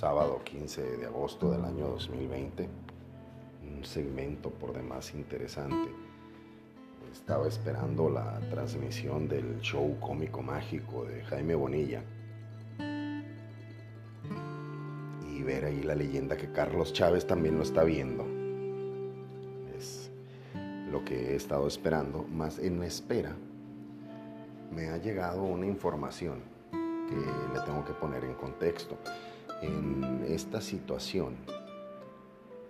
sábado 15 de agosto del año 2020. Un segmento por demás interesante. Estaba esperando la transmisión del show cómico mágico de Jaime Bonilla. Y ver ahí la leyenda que Carlos Chávez también lo está viendo. Es lo que he estado esperando, más en la espera me ha llegado una información que le tengo que poner en contexto. En esta situación,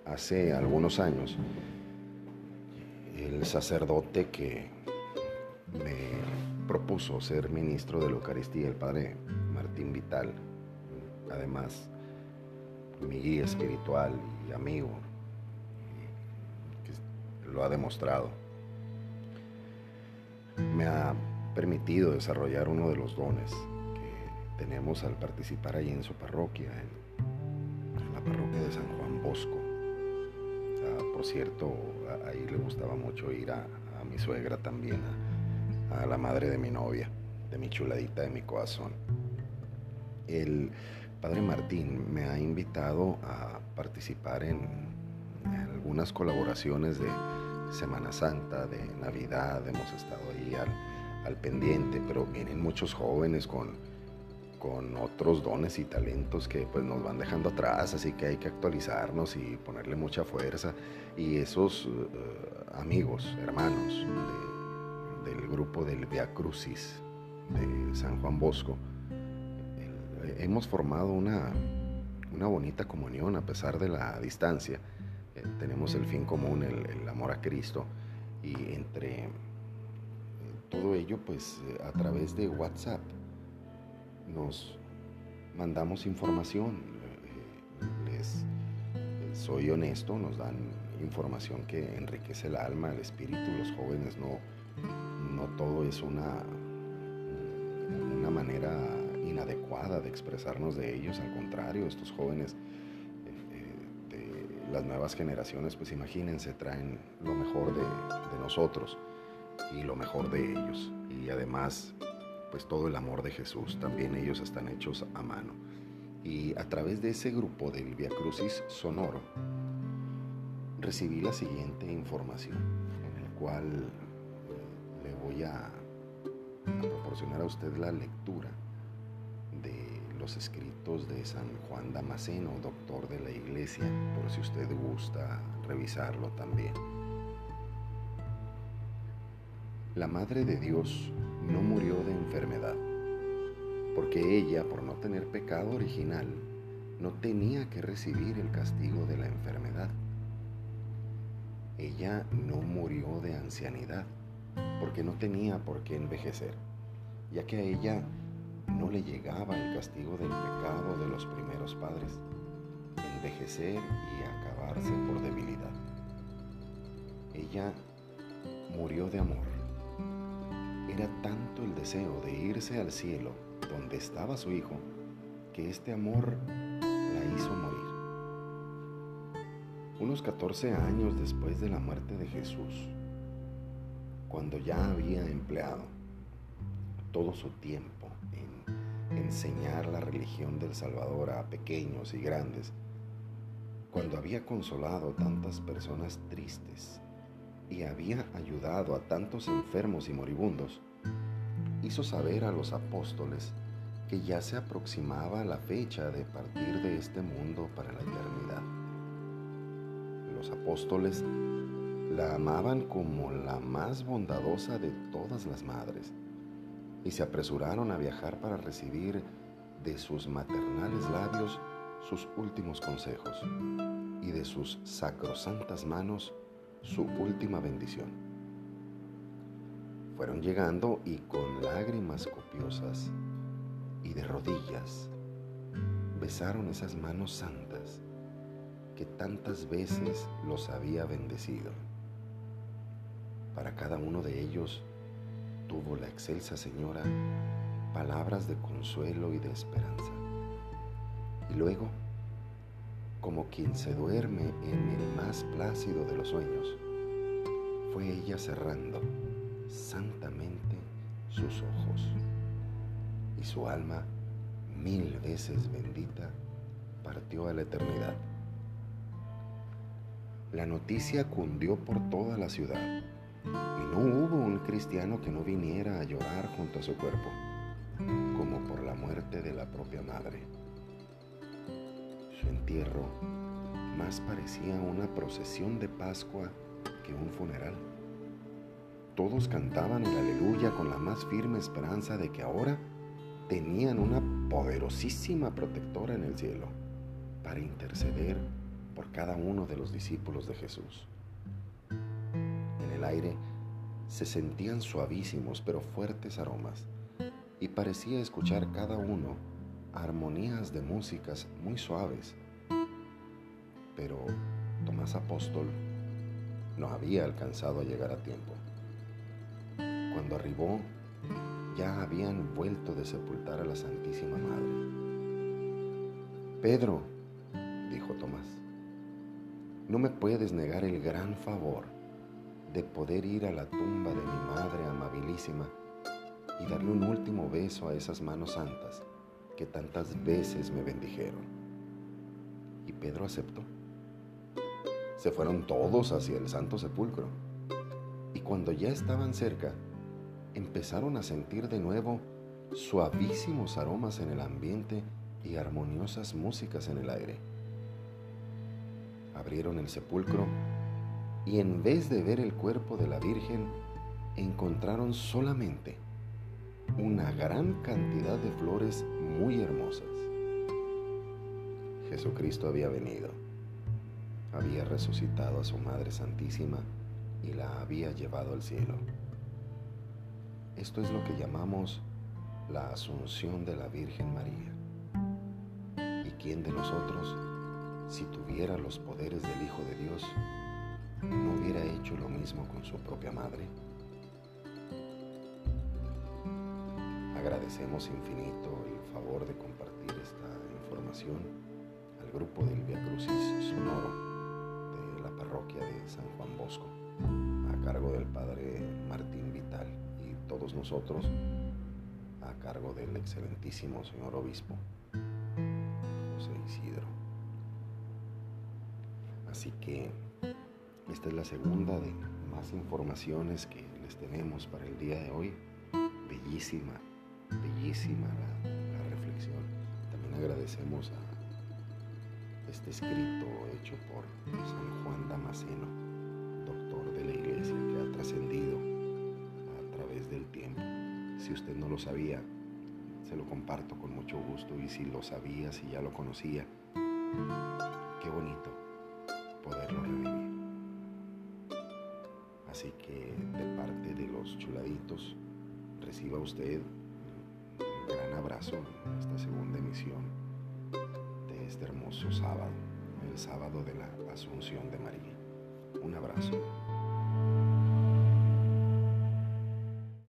hace algunos años, el sacerdote que me propuso ser ministro de la Eucaristía, el padre Martín Vital, además mi guía espiritual y amigo, que lo ha demostrado, me ha permitido desarrollar uno de los dones tenemos al participar ahí en su parroquia, en, la parroquia de San Juan Bosco. Ah, por cierto, ahí le gustaba mucho ir a, mi suegra también, a, la madre de mi novia, de mi chuladita, de mi corazón. El padre Martín me ha invitado a participar en algunas colaboraciones de Semana Santa, de Navidad, hemos estado ahí al pendiente, pero vienen muchos jóvenes con, con otros dones y talentos que pues nos van dejando atrás, así que hay que actualizarnos y ponerle mucha fuerza. Y esos eh, amigos, hermanos del grupo del Via Crucis de San Juan Bosco, hemos formado una, una, bonita comunión a pesar de la distancia. Eh, tenemos el fin común, el amor a Cristo, y entre todo ello pues eh, a través de WhatsApp. Nos mandamos información, eh, soy honesto, nos dan información que enriquece el alma, el espíritu, los jóvenes no, no todo es una, una manera inadecuada de expresarnos de ellos, al contrario, estos jóvenes eh, de las nuevas generaciones, pues imagínense, traen lo mejor de, de nosotros y lo mejor de ellos. Y además, pues todo el amor de Jesús, también ellos están hechos a mano. Y a través de ese grupo del Via Crucis Sonoro, recibí la siguiente información, en el cual eh, le voy a, a proporcionar a usted la lectura de los escritos de San Juan Damasceno, doctor de la iglesia, por si usted gusta revisarlo también. La Madre de Dios no murió de enfermedad, porque ella, por no tener pecado original, no tenía que recibir el castigo de la enfermedad. Ella no murió de ancianidad, porque no tenía por qué envejecer, ya que a ella no le llegaba el castigo del pecado de los primeros padres, envejecer y acabarse por debilidad. Ella murió de amor tanto el deseo de irse al cielo donde estaba su hijo que este amor la hizo morir. Unos 14 años después de la muerte de Jesús, cuando ya había empleado todo su tiempo en enseñar la religión del Salvador a pequeños y grandes, cuando había consolado tantas personas tristes y había ayudado a tantos enfermos y moribundos, hizo saber a los apóstoles que ya se aproximaba la fecha de partir de este mundo para la eternidad. Los apóstoles la amaban como la más bondadosa de todas las madres y se apresuraron a viajar para recibir de sus maternales labios sus últimos consejos y de sus sacrosantas manos su última bendición. Fueron llegando y con lágrimas copiosas y de rodillas besaron esas manos santas que tantas veces los había bendecido. Para cada uno de ellos tuvo la excelsa señora palabras de consuelo y de esperanza. Y luego como quien se duerme en el más plácido de los sueños, fue ella cerrando santamente sus ojos y su alma, mil veces bendita, partió a la eternidad. La noticia cundió por toda la ciudad y no hubo un cristiano que no viniera a llorar junto a su cuerpo, como por la muerte de la propia madre. Su entierro más parecía una procesión de Pascua que un funeral. Todos cantaban el aleluya con la más firme esperanza de que ahora tenían una poderosísima protectora en el cielo para interceder por cada uno de los discípulos de Jesús. En el aire se sentían suavísimos pero fuertes aromas y parecía escuchar cada uno armonías de músicas muy suaves. Pero Tomás Apóstol no había alcanzado a llegar a tiempo. Cuando arribó, ya habían vuelto de sepultar a la Santísima Madre. Pedro, dijo Tomás, no me puedes negar el gran favor de poder ir a la tumba de mi Madre amabilísima y darle un último beso a esas manos santas que tantas veces me bendijeron. Y Pedro aceptó. Se fueron todos hacia el Santo Sepulcro y cuando ya estaban cerca, empezaron a sentir de nuevo suavísimos aromas en el ambiente y armoniosas músicas en el aire. Abrieron el sepulcro y en vez de ver el cuerpo de la Virgen, encontraron solamente una gran cantidad de flores muy hermosas. Jesucristo había venido, había resucitado a su Madre Santísima y la había llevado al cielo. Esto es lo que llamamos la asunción de la Virgen María. ¿Y quién de nosotros, si tuviera los poderes del Hijo de Dios, no hubiera hecho lo mismo con su propia madre? Agradecemos infinito el favor de compartir esta información al grupo del Via Crucis Sonoro de la parroquia de San Juan Bosco, a cargo del Padre Martín Vital todos nosotros a cargo del excelentísimo señor obispo José Isidro. Así que esta es la segunda de más informaciones que les tenemos para el día de hoy. Bellísima, bellísima la, reflexión. También agradecemos a este escrito hecho por San Juan Damasceno, doctor de la iglesia que ha trascendido del tiempo. Si usted no lo sabía, se lo comparto con mucho gusto y si lo sabía, si ya lo conocía, qué bonito poderlo revivir. Así que de parte de los chuladitos, reciba usted gran abrazo en esta segunda emisión de este hermoso sábado, el sábado de la Asunción de María. Un abrazo.